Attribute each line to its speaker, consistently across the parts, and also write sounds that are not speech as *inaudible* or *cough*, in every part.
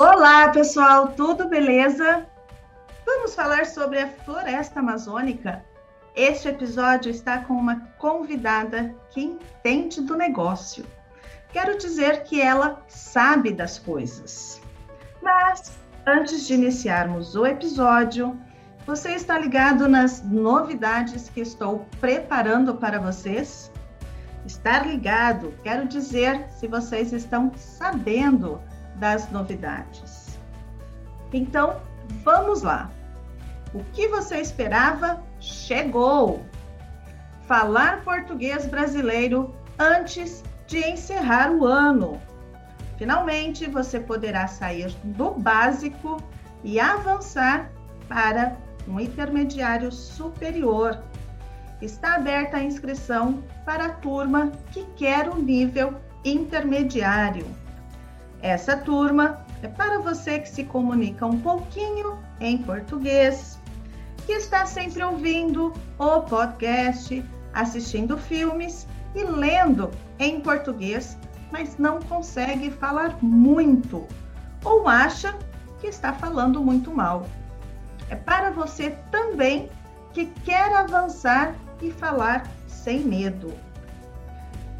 Speaker 1: Olá, pessoal, tudo beleza? Vamos falar sobre a floresta amazônica. Este episódio está com uma convidada que entende do negócio. Quero dizer que ela sabe das coisas. Mas antes de iniciarmos o episódio, você está ligado nas novidades que estou preparando para vocês? Estar ligado, quero dizer se vocês estão sabendo das novidades. Então, vamos lá. O que você esperava chegou! Falar português brasileiro antes de encerrar o ano. Finalmente, você poderá sair do básico e avançar para um intermediário superior. Está aberta a inscrição para a turma que quer o nível intermediário. Essa turma é para você que se comunica um pouquinho em português, que está sempre ouvindo o podcast, assistindo filmes e lendo em português, mas não consegue falar muito ou acha que está falando muito mal. É para você também que quer avançar e falar sem medo.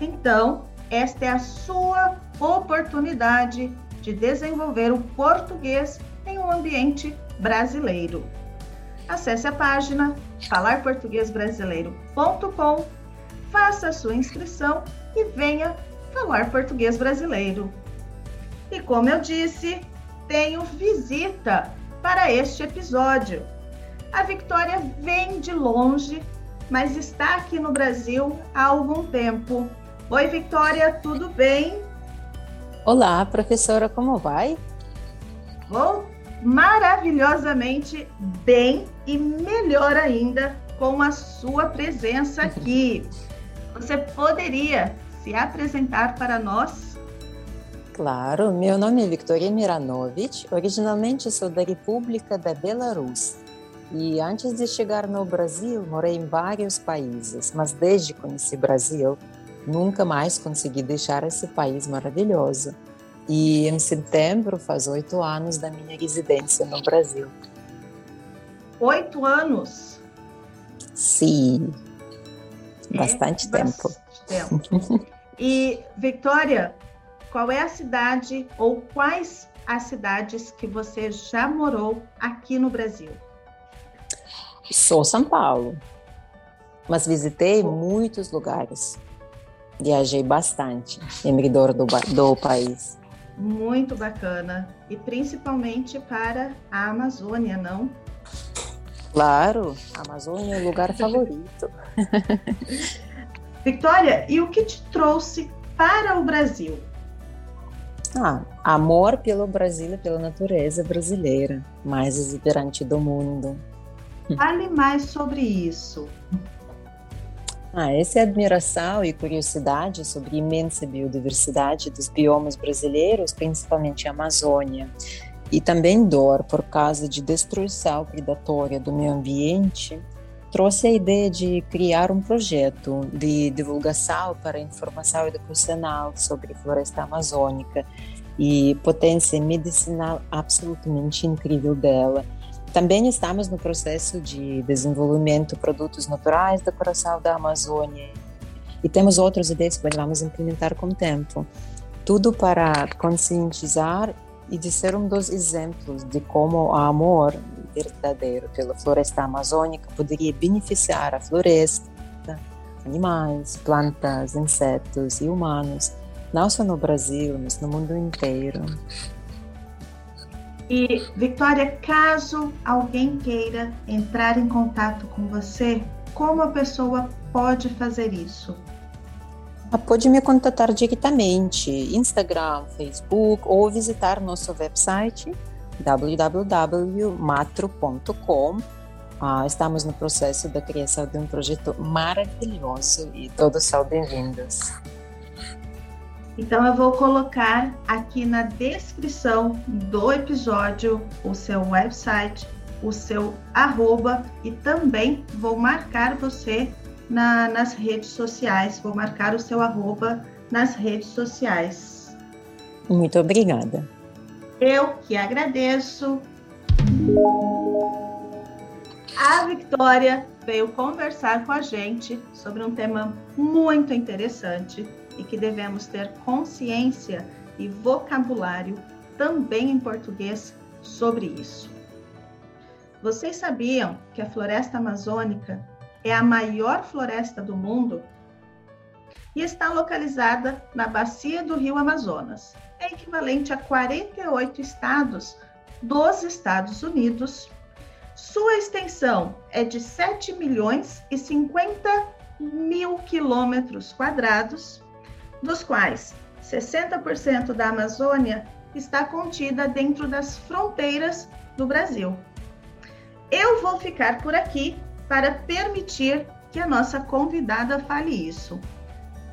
Speaker 1: Então, esta é a sua oportunidade de desenvolver o português em um ambiente brasileiro. Acesse a página falarportuguesbrasileiro.com, faça a sua inscrição e venha falar português brasileiro. E como eu disse, tenho visita para este episódio. A Victoria vem de longe, mas está aqui no Brasil há algum tempo. Oi, Victoria, tudo bem?
Speaker 2: Olá, professora, como vai?
Speaker 1: Vou maravilhosamente bem e melhor ainda com a sua presença aqui. *laughs* Você poderia se apresentar para nós?
Speaker 2: Claro, meu nome é Victoria Miranovic, originalmente sou da República da Belarus. E antes de chegar no Brasil, morei em vários países, mas desde que conheci o Brasil, nunca mais consegui deixar esse país maravilhoso. E em setembro faz oito anos da minha residência no Brasil.
Speaker 1: Oito anos?
Speaker 2: Sim, é bastante tempo.
Speaker 1: tempo. e, Victoria, qual é a cidade ou quais as cidades que você já morou aqui no Brasil?
Speaker 2: Sou São Paulo, mas visitei muitos lugares. Viajei bastante em redor do, do país.
Speaker 1: Muito bacana. E principalmente para a Amazônia, não?
Speaker 2: Claro, a Amazônia é o lugar favorito. *laughs*
Speaker 1: Victoria, e o que te trouxe para o Brasil?
Speaker 2: Ah, amor pelo Brasil e pela natureza brasileira, mais exuberante do mundo.
Speaker 1: Fale mais sobre isso.
Speaker 2: Ah, essa é admiração e curiosidade sobre a imensa biodiversidade dos biomas brasileiros, principalmente a Amazônia, e também dor por causa de destruição predatória do meio ambiente, trouxe a ideia de criar um projeto de divulgação para informação educacional sobre floresta amazônica. E potência medicinal absolutamente incrível dela também estamos no processo de desenvolvimento de produtos naturais da coração da Amazônia e temos outras ideias que vamos implementar com o tempo. Tudo para conscientizar e de ser um dos exemplos de como o amor verdadeiro pela floresta amazônica poderia beneficiar a floresta, animais, plantas, insetos e humanos, não só no Brasil, mas no mundo inteiro.
Speaker 1: E, Victoria, caso alguém queira entrar em contato com você, como a pessoa pode fazer isso?
Speaker 2: Pode me contatar diretamente, Instagram, Facebook ou visitar nosso website www.matro.com. Ah, estamos no processo da criação de um projeto maravilhoso e todos são bem-vindos.
Speaker 1: Então eu vou colocar aqui na descrição do episódio o seu website, o seu arroba e também vou marcar você na, nas redes sociais, vou marcar o seu arroba nas redes sociais.
Speaker 2: Muito obrigada.
Speaker 1: Eu que agradeço. A Victoria veio conversar com a gente sobre um tema muito interessante e que devemos ter consciência e vocabulário também em português sobre isso. Vocês sabiam que a floresta amazônica é a maior floresta do mundo e está localizada na bacia do Rio Amazonas. É equivalente a 48 estados dos Estados Unidos. Sua extensão é de 7 milhões e 50 mil quilômetros quadrados, dos quais 60% da Amazônia está contida dentro das fronteiras do Brasil. Eu vou ficar por aqui para permitir que a nossa convidada fale isso.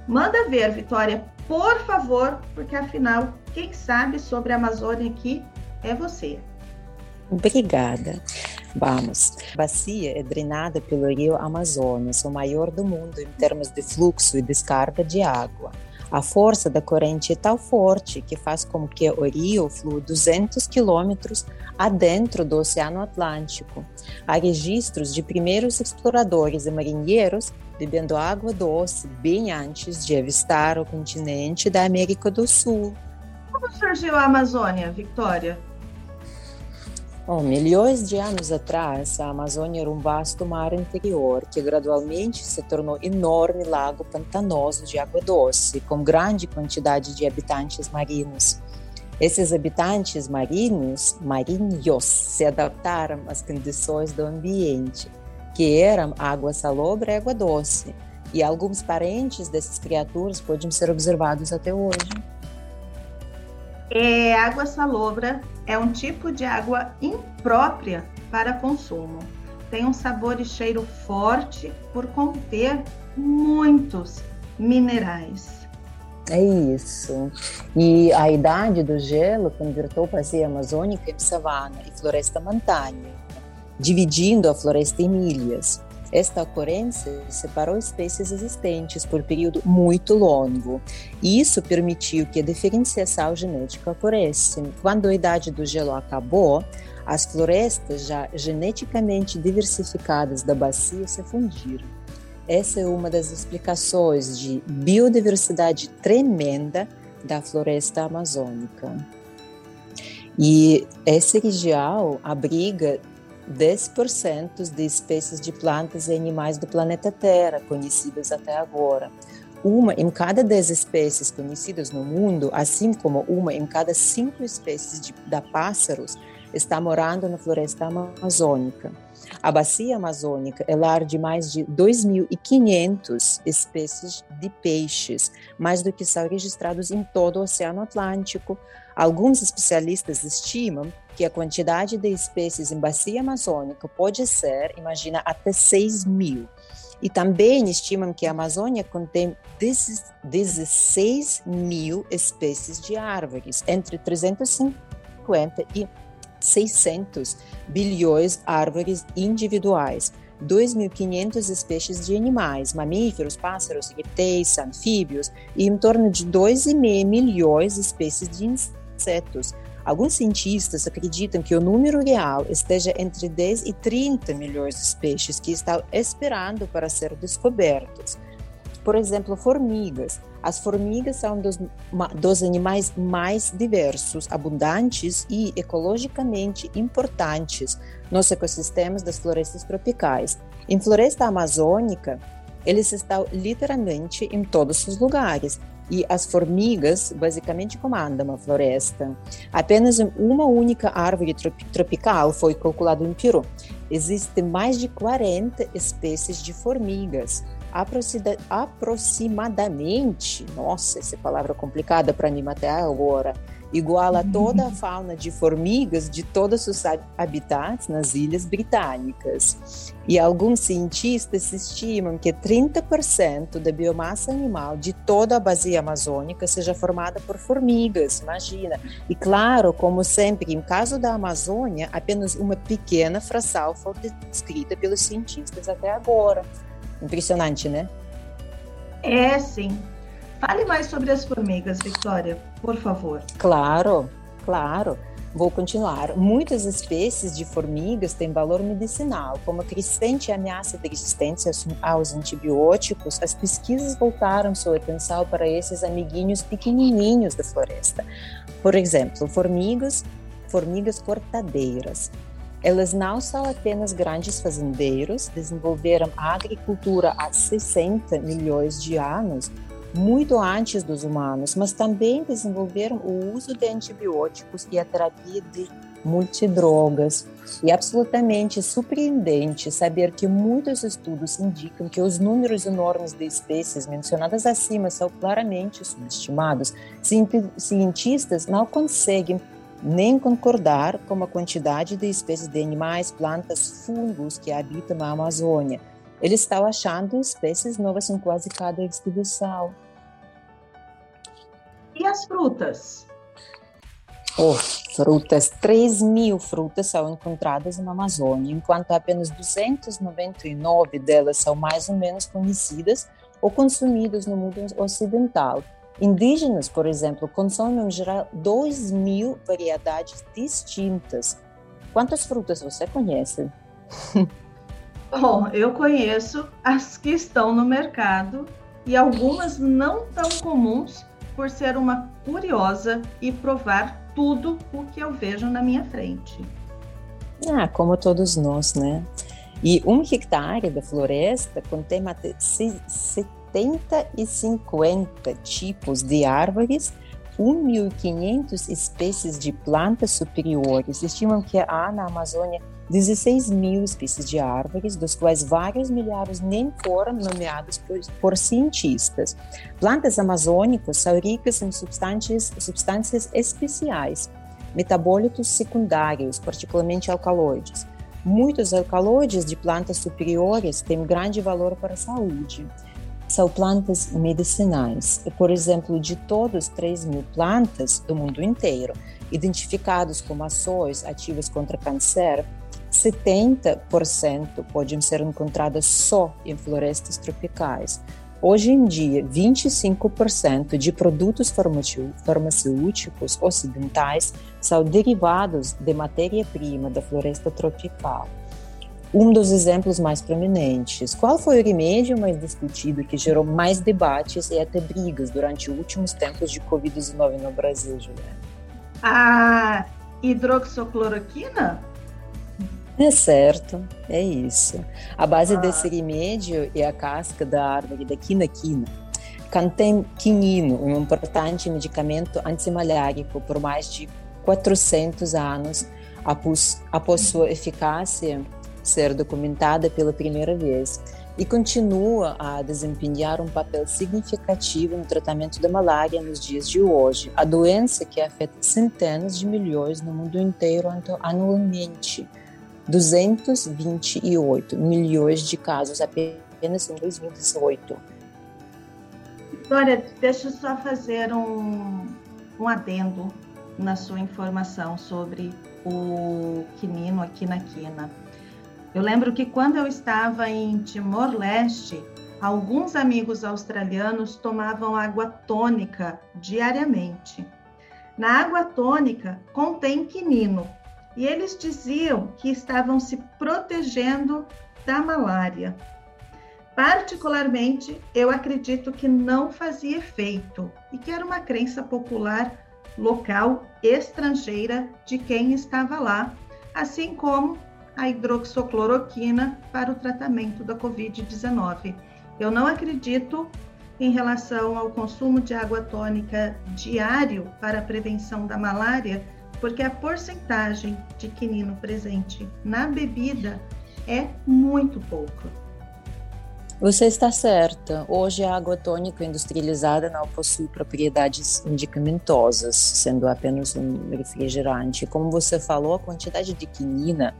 Speaker 1: Manda ver, Vitória, por favor, porque afinal, quem sabe sobre a Amazônia aqui é você.
Speaker 2: Obrigada. Vamos. A bacia é drenada pelo rio Amazonas, o maior do mundo em termos de fluxo e descarga de água. A força da corrente é tão forte que faz com que o rio flua 200 quilômetros adentro do Oceano Atlântico. Há registros de primeiros exploradores e marinheiros bebendo água doce bem antes de avistar o continente da América do Sul.
Speaker 1: Como surgiu a Amazônia, Victoria?
Speaker 2: Bom, milhões de anos atrás, a Amazônia era um vasto mar interior que gradualmente se tornou enorme lago pantanoso de água doce, com grande quantidade de habitantes marinhos. Esses habitantes marinhos, marinhos, se adaptaram às condições do ambiente, que eram água salobra e água doce, e alguns parentes dessas criaturas podem ser observados até hoje.
Speaker 1: É, água salobra é um tipo de água imprópria para consumo. Tem um sabor e cheiro forte por conter muitos minerais.
Speaker 2: É isso. E a idade do gelo convertou a bacia amazônica em savana e floresta montânica, dividindo a floresta em ilhas. Esta ocorrência separou espécies existentes por período muito longo. E isso permitiu que a diferenciação genética ocorresse. Quando a idade do gelo acabou, as florestas já geneticamente diversificadas da bacia se fundiram. Essa é uma das explicações de biodiversidade tremenda da floresta amazônica. E essa região abriga 10% de espécies de plantas e animais do planeta Terra conhecidas até agora. Uma em cada 10 espécies conhecidas no mundo, assim como uma em cada 5 espécies de, de pássaros, está morando na floresta amazônica. A bacia amazônica é lar de mais de 2.500 espécies de peixes, mais do que são registrados em todo o Oceano Atlântico. Alguns especialistas estimam que a quantidade de espécies em bacia amazônica pode ser, imagina, até 6 mil. E também estimam que a Amazônia contém 16 mil espécies de árvores, entre 350 e 600 bilhões árvores individuais, 2.500 espécies de animais, mamíferos, pássaros, répteis, anfíbios e em torno de 2,5 milhões de espécies de insetos. Alguns cientistas acreditam que o número real esteja entre 10 e 30 milhões de espécies que estão esperando para ser descobertos. Por exemplo, formigas. As formigas são dos, dos animais mais diversos, abundantes e ecologicamente importantes nos ecossistemas das florestas tropicais. Em floresta amazônica, eles estão literalmente em todos os lugares, e as formigas basicamente comandam a floresta. Apenas uma única árvore tropical foi calculada em Peru. Existem mais de 40 espécies de formigas, aproximadamente, nossa, essa palavra complicada para mim até agora, igual a toda a fauna de formigas de todos os habitats nas ilhas britânicas. E alguns cientistas estimam que 30% da biomassa animal de toda a bacia amazônica seja formada por formigas, imagina. E claro, como sempre, em caso da Amazônia, apenas uma pequena fração foi descrita pelos cientistas até agora. Impressionante, né?
Speaker 1: É, sim. Fale mais sobre as formigas, Victoria, por favor.
Speaker 2: Claro, claro. Vou continuar. Muitas espécies de formigas têm valor medicinal. Como a crescente ameaça de resistência aos antibióticos, as pesquisas voltaram sua atenção para esses amiguinhos pequenininhos da floresta. Por exemplo, formigas, formigas cortadeiras. Elas não são apenas grandes fazendeiros, desenvolveram a agricultura há 60 milhões de anos, muito antes dos humanos, mas também desenvolveram o uso de antibióticos e a terapia de multidrogas. E é absolutamente surpreendente saber que muitos estudos indicam que os números enormes de espécies mencionadas acima são claramente subestimados. Cientistas não conseguem nem concordar com a quantidade de espécies de animais, plantas, fungos que habitam a Amazônia. Eles estão achando espécies novas em quase cada expedição.
Speaker 1: E as frutas?
Speaker 2: Oh, frutas, 3 mil frutas são encontradas na Amazônia, enquanto apenas 299 delas são mais ou menos conhecidas ou consumidas no mundo ocidental. Indígenas, por exemplo, consomem em geral 2 mil variedades distintas. Quantas frutas você conhece? *laughs*
Speaker 1: Bom, eu conheço as que estão no mercado e algumas não tão comuns por ser uma curiosa e provar tudo o que eu vejo na minha frente.
Speaker 2: Ah, como todos nós, né? E um hectare da floresta contém 70 e 50 tipos de árvores, 1.500 espécies de plantas superiores. Estimam que há na Amazônia 16 mil espécies de árvores, dos quais vários milhares nem foram nomeados por, por, cientistas. Plantas amazônicas são ricas em substâncias, substâncias especiais, metabólitos secundários, particularmente alcaloides. Muitos alcaloides de plantas superiores têm grande valor para a saúde são plantas medicinais. Por exemplo, de todas 3 mil plantas do mundo inteiro, identificadas como ações ativas contra câncer, 70% podem ser encontradas só em florestas tropicais. Hoje em dia, 25% de produtos farmacêuticos ocidentais são derivados de matéria-prima da floresta tropical um dos exemplos mais prominentes. Qual foi o remédio mais discutido que gerou mais debates e até brigas durante os últimos tempos de Covid-19 no Brasil, Juliana?
Speaker 1: A hidroxicloroquina?
Speaker 2: É certo, é isso. A base ah. desse remédio é a casca da árvore da quinaquina. Contém quinino, um importante medicamento antimalárico por mais de 400 anos após, após sua eficácia ser documentada pela primeira vez e continua a desempenhar um papel significativo no tratamento da malária nos dias de hoje, a doença que afeta centenas de milhões no mundo inteiro anualmente. 228 milhões de casos apenas em 2018.
Speaker 1: Glória, deixa eu só fazer um, um adendo na sua informação sobre o quinino aqui na quina. Eu lembro que quando eu estava em Timor-Leste, alguns amigos australianos tomavam água tônica diariamente. Na água tônica contém quinino e eles diziam que estavam se protegendo da malária. Particularmente, eu acredito que não fazia efeito e que era uma crença popular local estrangeira de quem estava lá, assim como a hidroxicloroquina para o tratamento da Covid-19. Eu não acredito em relação ao consumo de água tônica diário para a prevenção da malária, porque a porcentagem de quinino presente na bebida é muito pouca.
Speaker 2: Você está certa. Hoje a água tônica industrializada não possui propriedades medicamentosas, sendo apenas um refrigerante. Como você falou, a quantidade de quinina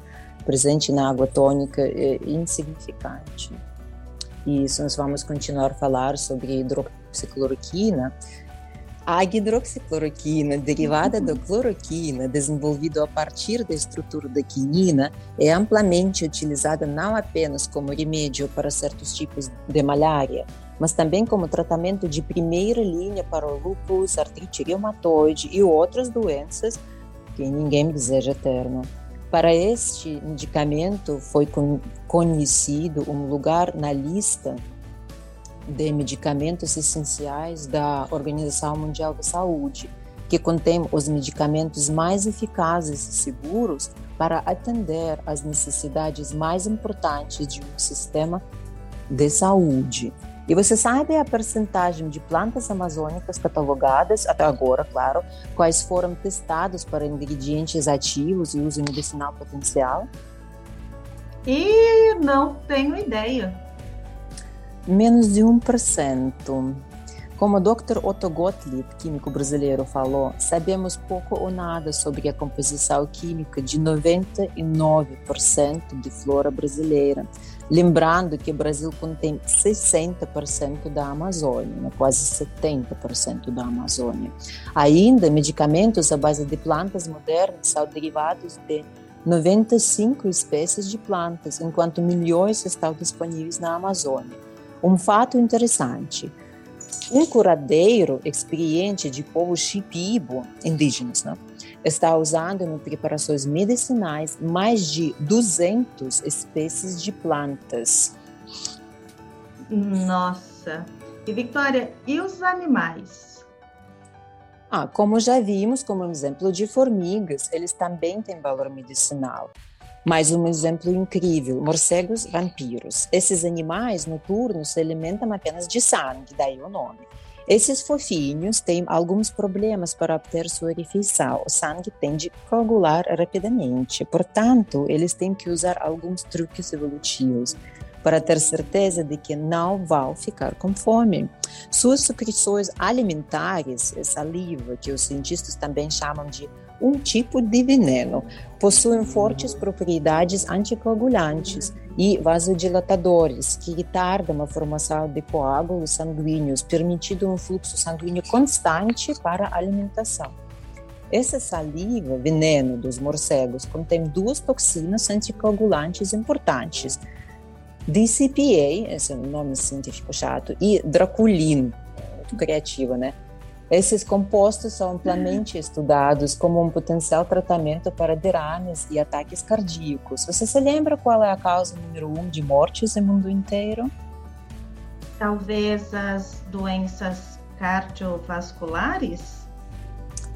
Speaker 2: presente na água tônica é insignificante. E isso nós vamos continuar a falar sobre hidroxicloroquina. A hidroxicloroquina, derivada da cloroquina, desenvolvida a partir da estrutura da quinina, é amplamente utilizada não apenas como remédio para certos tipos de malária, mas também como tratamento de primeira linha para o lúpus, artrite reumatoide e outras doenças que ninguém deseja eterno. Para este medicamento foi conhecido um lugar na lista de medicamentos essenciais da Organização Mundial da Saúde, que contém os medicamentos mais eficazes e seguros para atender às necessidades mais importantes de um sistema de saúde. E você sabe a percentagem de plantas amazônicas catalogadas, até agora, claro, quais foram testados para ingredientes ativos e uso medicinal potencial?
Speaker 1: E não tenho ideia.
Speaker 2: Menos de 1%. Como o Dr. Otto Gottlieb, químico brasileiro, falou, sabemos pouco ou nada sobre a composição química de 99% de flora brasileira Lembrando que o Brasil contém 60% da Amazônia, né? quase 70% da Amazônia. Ainda, medicamentos à base de plantas modernas são derivados de 95 espécies de plantas, enquanto milhões estão disponíveis na Amazônia. Um fato interessante: um curadeiro experiente de povo Shipibo, indígenas, né? está usando em preparações medicinais mais de 200 espécies de plantas.
Speaker 1: Nossa! E Victoria, e os animais?
Speaker 2: Ah, como já vimos, como um exemplo de formigas, eles também têm valor medicinal. Mais um exemplo incrível: morcegos vampiros. Esses animais noturnos se alimentam apenas de sangue, daí o nome. Esses fofinhos têm alguns problemas para obter sua refeição. O sangue tende a coagular rapidamente, portanto, eles têm que usar alguns truques evolutivos para ter certeza de que não vão ficar com fome. Suas secreções alimentares, saliva, que os cientistas também chamam de um tipo de veneno. Possuem fortes propriedades anticoagulantes e vasodilatadores, que retardam a formação de coágulos sanguíneos, permitindo um fluxo sanguíneo constante para a alimentação. Essa saliva, veneno dos morcegos, contém duas toxinas anticoagulantes importantes, DCPA, esse é nome científico chato, e Draculin, muito criativo, né? Esses compostos são amplamente estudados como um potencial tratamento para derrames e ataques cardíacos. Você se lembra qual é a causa número um de mortes no mundo inteiro?
Speaker 1: Talvez as doenças cardiovasculares?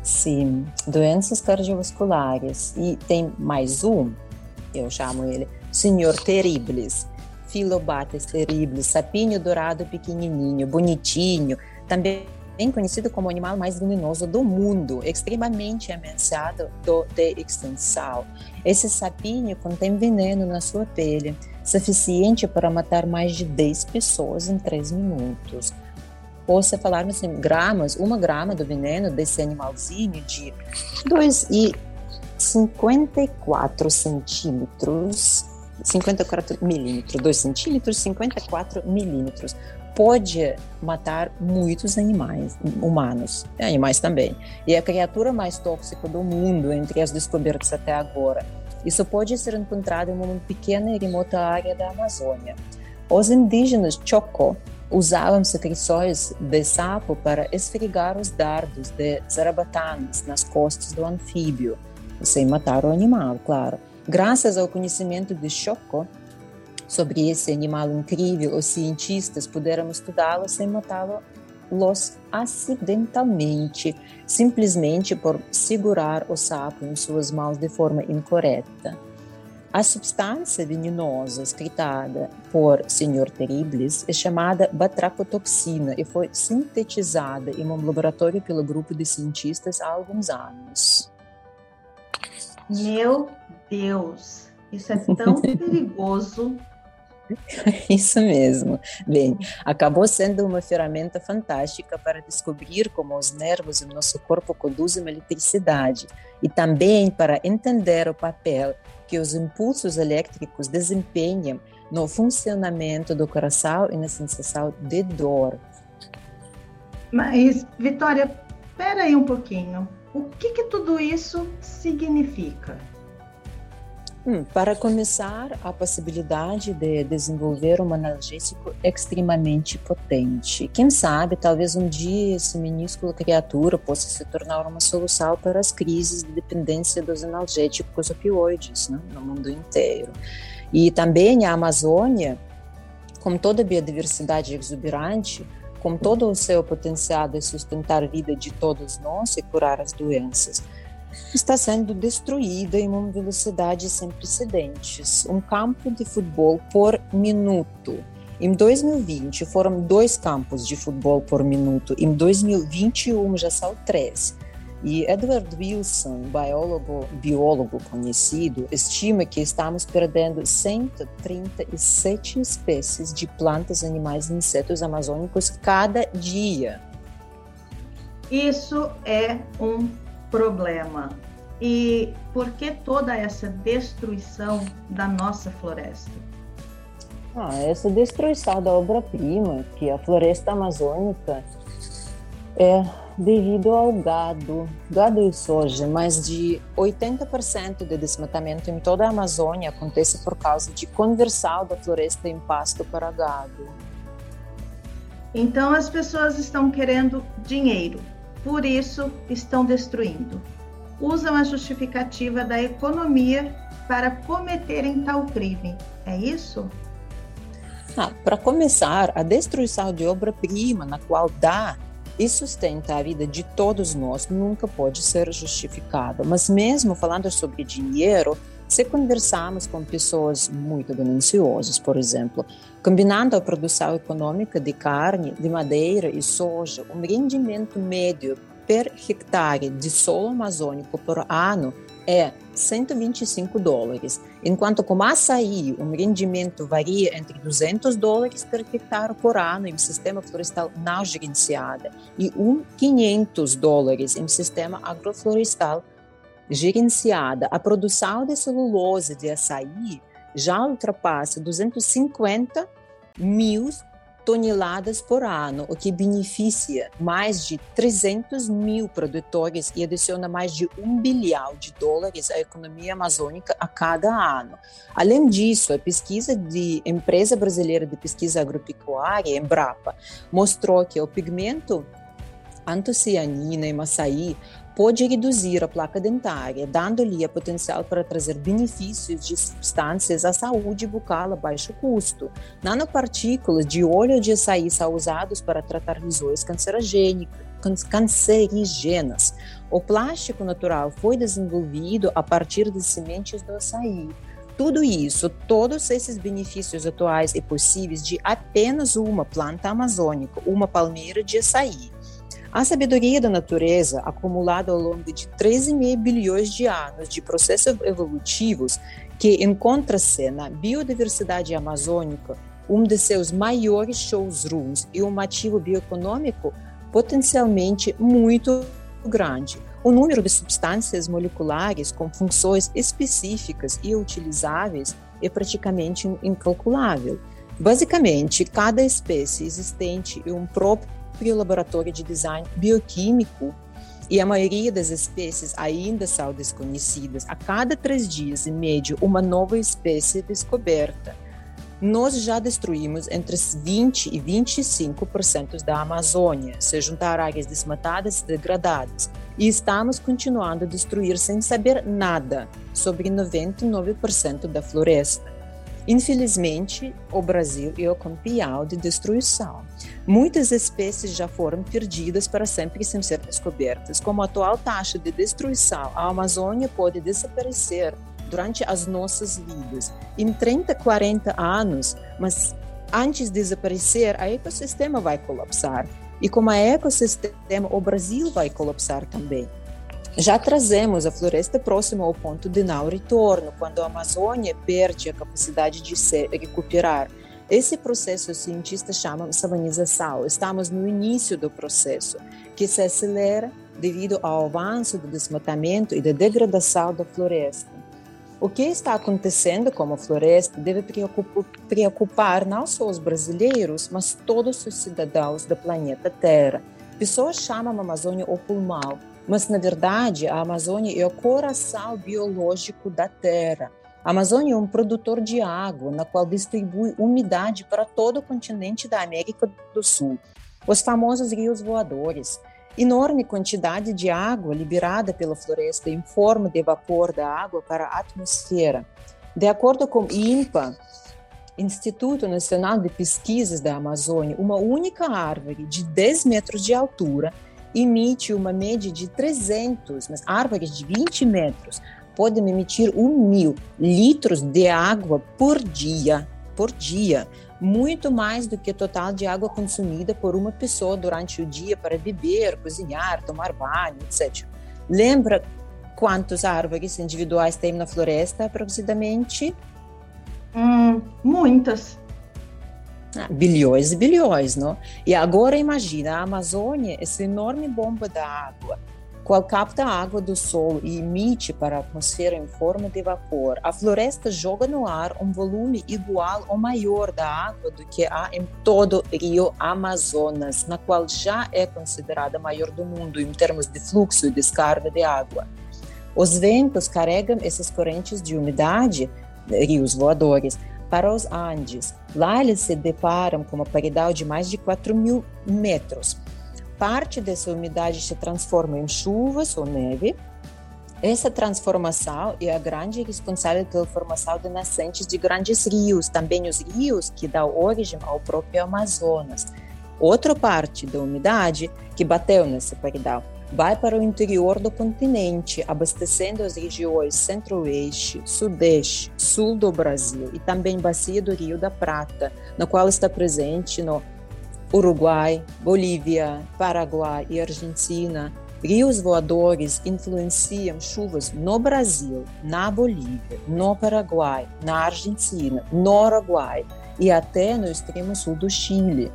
Speaker 2: Sim, doenças cardiovasculares. E tem mais um, eu chamo ele Senhor Terribles, Filobates terribles, sapinho dourado pequenininho, bonitinho, também bem conhecido como o animal mais venenoso do mundo, extremamente ameaçado do, de extinção. Esse sapinho contém veneno na sua pele, suficiente para matar mais de 10 pessoas em 3 minutos. Ou se falarmos em gramas, uma grama do veneno desse animalzinho de 2,54 centímetros 54 milímetros, 2 centímetros, 54 milímetros pode matar muitos animais, humanos, animais também. E é a criatura mais tóxica do mundo entre as descobertas até agora. Isso pode ser encontrado em uma pequena e remota área da Amazônia. Os indígenas Choco usavam secreções de sapo para esfregar os dardos de zarabatanas nas costas do anfíbio, sem matar o animal, claro. Graças ao conhecimento de Choco, sobre esse animal incrível, os cientistas puderam estudá-lo sem matá-los acidentalmente, simplesmente por segurar o sapo em suas mãos de forma incorreta. A substância venenosa excretada por Sr. Terribles é chamada batracotoxina e foi sintetizada em um laboratório pelo grupo de cientistas há alguns anos.
Speaker 1: Meu Deus, isso é tão *laughs* perigoso *laughs*
Speaker 2: Isso mesmo. Bem, acabou sendo uma ferramenta fantástica para descobrir como os nervos do nosso corpo conduzem eletricidade e também para entender o papel que os impulsos elétricos desempenham no funcionamento do coração e na sensação de dor.
Speaker 1: Mas, Vitória, espera aí um pouquinho. O que, que tudo isso significa?
Speaker 2: Hum, para começar, a possibilidade de desenvolver um analgésico extremamente potente. Quem sabe, talvez um dia esse minúsculo criatura possa se tornar uma solução para as crises de dependência dos analgésicos opioides né, no mundo inteiro. E também a Amazônia, com toda a biodiversidade exuberante, com todo o seu potencial de sustentar a vida de todos nós e curar as doenças, está sendo destruída em uma velocidade sem precedentes. Um campo de futebol por minuto. Em 2020 foram dois campos de futebol por minuto. Em 2021 já são três. E Edward Wilson, biólogo, biólogo conhecido, estima que estamos perdendo 137 espécies de plantas, animais e insetos amazônicos cada dia.
Speaker 1: Isso é um problema. E por que toda essa destruição da nossa floresta?
Speaker 2: Ah, essa destruição da obra-prima, que a floresta amazônica é devido ao gado, gado e soja, mas de 80% de desmatamento em toda a Amazônia acontece por causa de conversão da floresta em pasto para gado.
Speaker 1: Então as pessoas estão querendo dinheiro, por isso estão destruindo. Usam a justificativa da economia para cometerem tal crime. É isso?
Speaker 2: Ah, para começar, a destruição de obra-prima na qual dá e sustenta a vida de todos nós nunca pode ser justificada. Mas mesmo falando sobre dinheiro, se conversarmos com pessoas muito gananciosas, por exemplo, combinando a produção econômica de carne, de madeira e soja, um rendimento médio per hectare de solo amazônico por ano é 125 dólares, enquanto com açaí o rendimento varia entre 200 dólares per hectare por ano em sistema florestal não gerenciado e 1.500 dólares em sistema agroflorestal gerenciada, a produção de celulose de açaí já ultrapassa 250 mil toneladas por ano, o que beneficia mais de 300 mil produtores e adiciona mais de um bilhão de dólares à economia amazônica a cada ano. Além disso, a pesquisa de empresa brasileira de pesquisa agropecuária, Embrapa, mostrou que o pigmento antocianina em açaí pode reduzir a placa dentária, dando-lhe a potencial para trazer benefícios de substâncias à saúde bucal a baixo custo. Nanopartículas de óleo de açaí são usados para tratar lesões cancerígenas. O plástico natural foi desenvolvido a partir de sementes do açaí. Tudo isso, todos esses benefícios atuais e possíveis de apenas uma planta amazônica, uma palmeira de açaí. A sabedoria da natureza, acumulada ao longo de 13,5 bilhões de anos de processos evolutivos, que encontra-se na biodiversidade amazônica, um de seus maiores showrooms e um ativo bioeconômico potencialmente muito grande. O número de substâncias moleculares com funções específicas e utilizáveis é praticamente incalculável. Basicamente, cada espécie existente é um próprio próprio laboratório de design bioquímico e a maioria das espécies ainda são desconhecidas. A cada três dias, em média, uma nova espécie é descoberta. Nós já destruímos entre 20% e 25% da Amazônia, se juntar áreas desmatadas e degradadas, e estamos continuando a destruir sem saber nada sobre 99% da floresta. Infelizmente, o Brasil é o campeão de destruição. Muitas espécies já foram perdidas para sempre sem ser descobertas. Com a atual taxa de destruição, a Amazônia pode desaparecer durante as nossas vidas em 30, 40 anos, mas antes de desaparecer, o ecossistema vai colapsar. E como ecossistema, o Brasil vai colapsar também. Já trazemos a floresta próxima ao ponto de não retorno, quando a Amazônia perde a capacidade de se recuperar. Esse processo, os cientistas chamam savanização. Estamos no início do processo, que se acelera devido ao avanço do desmatamento e da degradação da floresta. O que está acontecendo com a floresta deve preocupar não só os brasileiros, mas todos os cidadãos do planeta Terra. Pessoas chamam a Amazônia o pulmão, mas na verdade a Amazônia é o coração biológico da Terra. A Amazônia é um produtor de água, na qual distribui umidade para todo o continente da América do Sul. Os famosos rios voadores. Enorme quantidade de água liberada pela floresta em forma de vapor da água para a atmosfera. De acordo com o INPA, Instituto Nacional de Pesquisas da Amazônia, uma única árvore de 10 metros de altura emite uma média de 300, mas árvores de 20 metros podem emitir 1 mil litros de água por dia, por dia, muito mais do que o total de água consumida por uma pessoa durante o dia para beber, cozinhar, tomar banho, etc. Lembra quantas árvores individuais tem na floresta, aproximadamente?
Speaker 1: Hum, muitas.
Speaker 2: Bilhões e bilhões, não? E agora imagina a Amazônia, essa enorme bomba da água, qual capta a água do solo e emite para a atmosfera em forma de vapor. A floresta joga no ar um volume igual ou maior da água do que há em todo o rio Amazonas, na qual já é considerada a maior do mundo em termos de fluxo e descarga de água. Os ventos carregam essas correntes de umidade, rios voadores, para os Andes. Lá eles se deparam com uma paridade de mais de 4 mil metros parte dessa umidade se transforma em chuvas ou neve. Essa transformação é a grande responsável pela formação de nascentes de grandes rios, também os rios que dão origem ao próprio Amazonas. Outra parte da umidade que bateu nessa paridade vai para o interior do continente, abastecendo as regiões centro-oeste, sudeste, sul do Brasil e também bacia do Rio da Prata, na qual está presente no Uruguai, Bolívia, Paraguai e Argentina, rios voadores influenciam chuvas no Brasil, na Bolívia, no Paraguai, na Argentina, no Uruguai e até no extremo sul do Chile.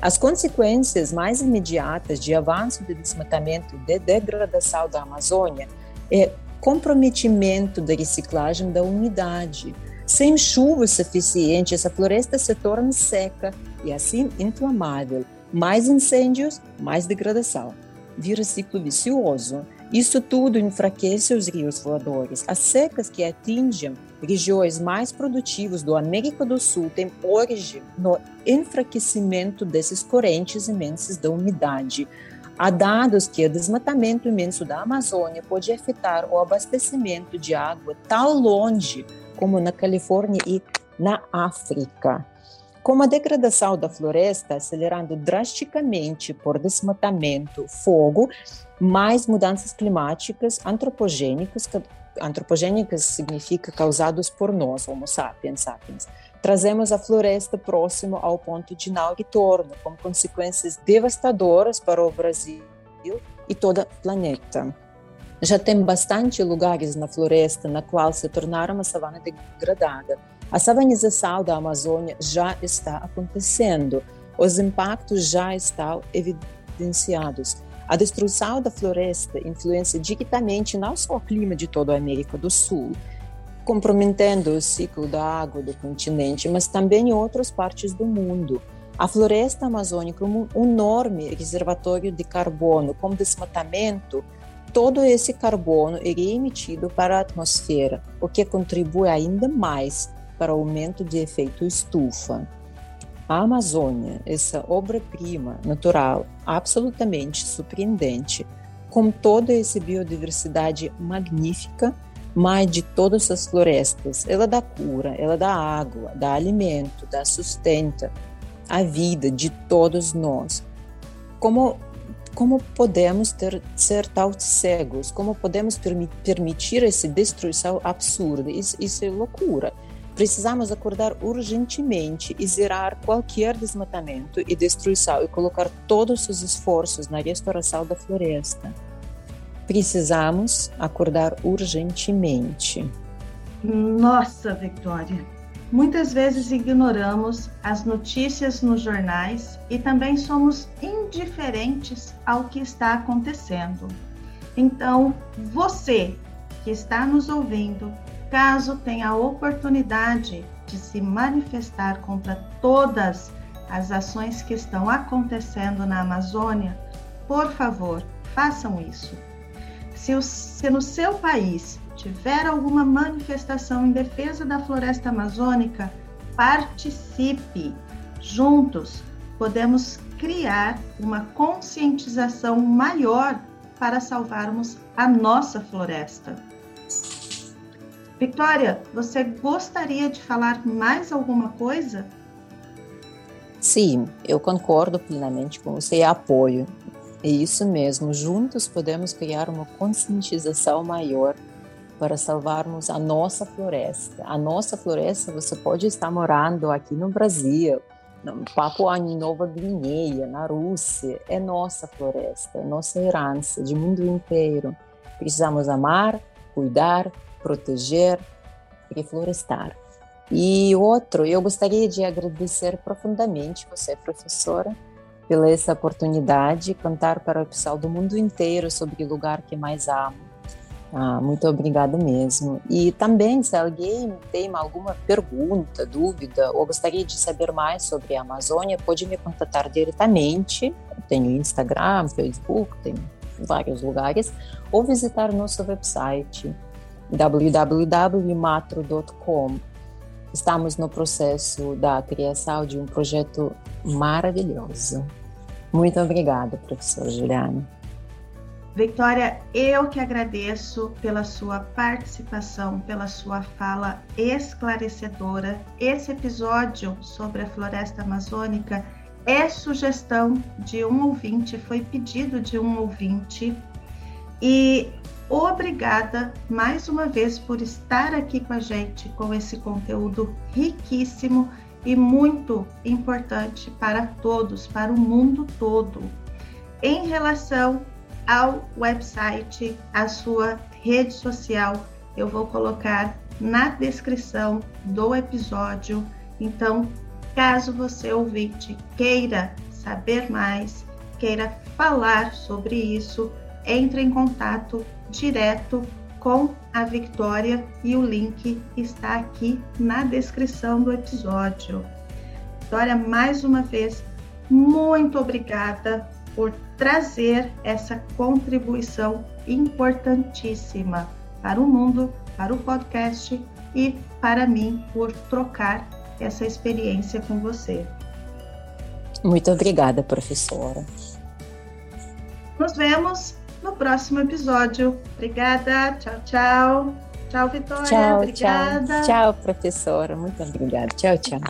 Speaker 2: As consequências mais imediatas de avanço de desmatamento e de degradação da Amazônia é comprometimento da reciclagem da umidade, sem chuva suficiente, essa floresta se torna seca e assim inflamável. Mais incêndios, mais degradação. Vira ciclo vicioso. Isso tudo enfraquece os rios voadores. As secas que atingem regiões mais produtivas do América do Sul têm origem no enfraquecimento desses correntes imensas da umidade. Há dados que o desmatamento imenso da Amazônia pode afetar o abastecimento de água tão longe como na Califórnia e na África. Com a degradação da floresta acelerando drasticamente por desmatamento, fogo, mais mudanças climáticas antropogênicas, antropogênicas significa causados por nós, Homo sapiens sapiens, trazemos a floresta próximo ao ponto de não retorno, com consequências devastadoras para o Brasil e todo o planeta. Já tem bastante lugares na floresta na qual se tornaram uma savana degradada. A savanização da Amazônia já está acontecendo. Os impactos já estão evidenciados. A destruição da floresta influencia diretamente não só o clima de toda a América do Sul, comprometendo o ciclo da água do continente, mas também em outras partes do mundo. A floresta amazônica é um enorme reservatório de carbono, com desmatamento todo esse carbono iria emitido para a atmosfera, o que contribui ainda mais para o aumento de efeito estufa. A Amazônia, essa obra-prima natural absolutamente surpreendente, com toda essa biodiversidade magnífica, mais de todas as florestas, ela dá cura, ela dá água, dá alimento, dá sustenta a vida de todos nós. Como como podemos ter, ser tão cegos? Como podemos permitir essa destruição absurda? Isso, isso é loucura. Precisamos acordar urgentemente e zerar qualquer desmatamento e destruição e colocar todos os esforços na restauração da floresta. Precisamos acordar urgentemente.
Speaker 1: Nossa, Victoria! Muitas vezes ignoramos as notícias nos jornais e também somos indiferentes ao que está acontecendo. Então, você que está nos ouvindo, caso tenha a oportunidade de se manifestar contra todas as ações que estão acontecendo na Amazônia, por favor, façam isso. Se, o, se no seu país tiver alguma manifestação em defesa da floresta amazônica, participe. Juntos podemos criar uma conscientização maior para salvarmos a nossa floresta. Vitória, você gostaria de falar mais alguma coisa?
Speaker 2: Sim, eu concordo plenamente com você e apoio. É isso mesmo, juntos podemos criar uma conscientização maior para salvarmos a nossa floresta. A nossa floresta, você pode estar morando aqui no Brasil, no Papua Nova Guiné, na Rússia, é nossa floresta, é nossa herança de mundo inteiro. Precisamos amar, cuidar, proteger e reflorestar. E outro, eu gostaria de agradecer profundamente você, professora, pela essa oportunidade de contar para o pessoal do mundo inteiro sobre o lugar que mais amo ah, muito obrigada mesmo. E também, se alguém tem alguma pergunta, dúvida, ou gostaria de saber mais sobre a Amazônia, pode me contatar diretamente. Eu tenho Instagram, Facebook, tem vários lugares, ou visitar nosso website www.matro.com. Estamos no processo da criação de um projeto maravilhoso. Muito obrigada, professora Juliana.
Speaker 1: Vitória, eu que agradeço pela sua participação, pela sua fala esclarecedora. Esse episódio sobre a floresta amazônica é sugestão de um ouvinte, foi pedido de um ouvinte. E obrigada mais uma vez por estar aqui com a gente com esse conteúdo riquíssimo e muito importante para todos, para o mundo todo. Em relação ao website, a sua rede social. Eu vou colocar na descrição do episódio. Então, caso você ouvinte queira saber mais, queira falar sobre isso, entre em contato direto com a Victoria e o link está aqui na descrição do episódio. Victoria, mais uma vez, muito obrigada por trazer essa contribuição importantíssima para o mundo, para o podcast e para mim por trocar essa experiência com você.
Speaker 2: Muito obrigada, professora.
Speaker 1: Nos vemos no próximo episódio. Obrigada. Tchau, tchau. Tchau, Vitória.
Speaker 2: Tchau,
Speaker 1: obrigada.
Speaker 2: Tchau, tchau professora. Muito obrigada. Tchau, tchau.